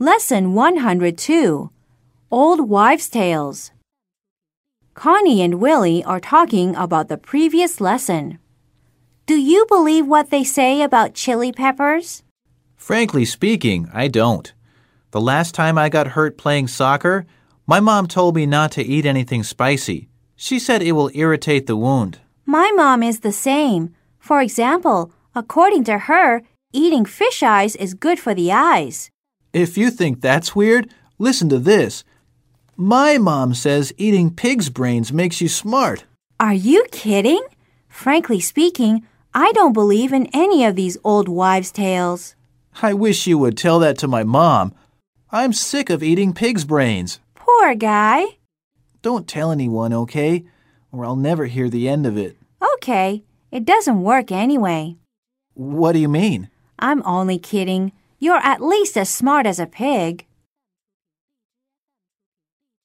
Lesson 102 Old Wives' Tales. Connie and Willy are talking about the previous lesson. Do you believe what they say about chili peppers? Frankly speaking, I don't. The last time I got hurt playing soccer, my mom told me not to eat anything spicy. She said it will irritate the wound. My mom is the same. For example, according to her, eating fish eyes is good for the eyes. If you think that's weird, listen to this. My mom says eating pig's brains makes you smart. Are you kidding? Frankly speaking, I don't believe in any of these old wives' tales. I wish you would tell that to my mom. I'm sick of eating pig's brains. Poor guy. Don't tell anyone, okay? Or I'll never hear the end of it. Okay, it doesn't work anyway. What do you mean? I'm only kidding. You're at least as smart as a pig.